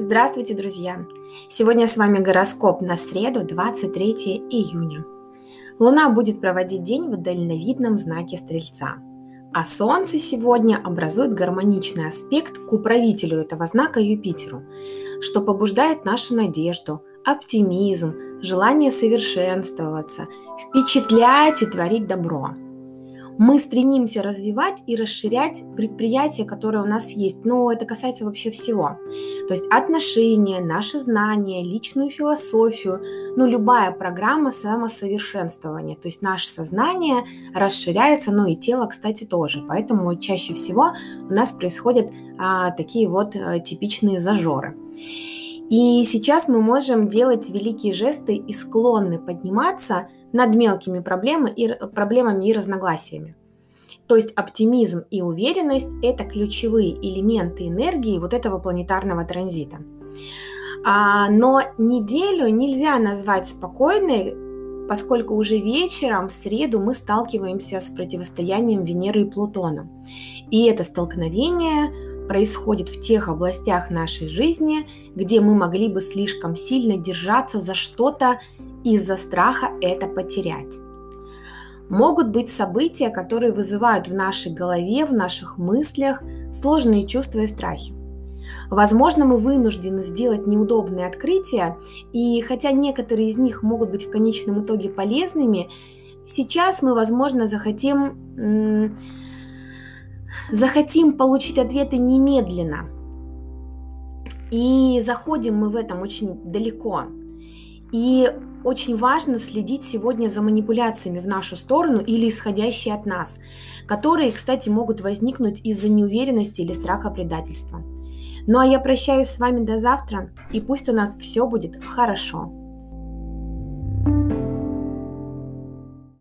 Здравствуйте, друзья! Сегодня с вами гороскоп на среду, 23 июня. Луна будет проводить день в дальновидном знаке Стрельца, а Солнце сегодня образует гармоничный аспект к управителю этого знака Юпитеру, что побуждает нашу надежду, оптимизм, желание совершенствоваться, впечатлять и творить добро – мы стремимся развивать и расширять предприятия, которые у нас есть. Но это касается вообще всего. То есть отношения, наши знания, личную философию, ну, любая программа самосовершенствования. То есть наше сознание расширяется, ну и тело, кстати, тоже. Поэтому чаще всего у нас происходят а, такие вот а, типичные зажоры. И сейчас мы можем делать великие жесты и склонны подниматься над мелкими проблемами и, проблемами и разногласиями. То есть оптимизм и уверенность – это ключевые элементы энергии вот этого планетарного транзита. А, но неделю нельзя назвать спокойной, поскольку уже вечером, в среду, мы сталкиваемся с противостоянием Венеры и Плутона. И это столкновение происходит в тех областях нашей жизни, где мы могли бы слишком сильно держаться за что-то из-за страха это потерять. Могут быть события, которые вызывают в нашей голове, в наших мыслях сложные чувства и страхи. Возможно, мы вынуждены сделать неудобные открытия, и хотя некоторые из них могут быть в конечном итоге полезными, сейчас мы, возможно, захотим, захотим получить ответы немедленно. И заходим мы в этом очень далеко. И очень важно следить сегодня за манипуляциями в нашу сторону или исходящие от нас, которые, кстати, могут возникнуть из-за неуверенности или страха предательства. Ну а я прощаюсь с вами до завтра, и пусть у нас все будет хорошо.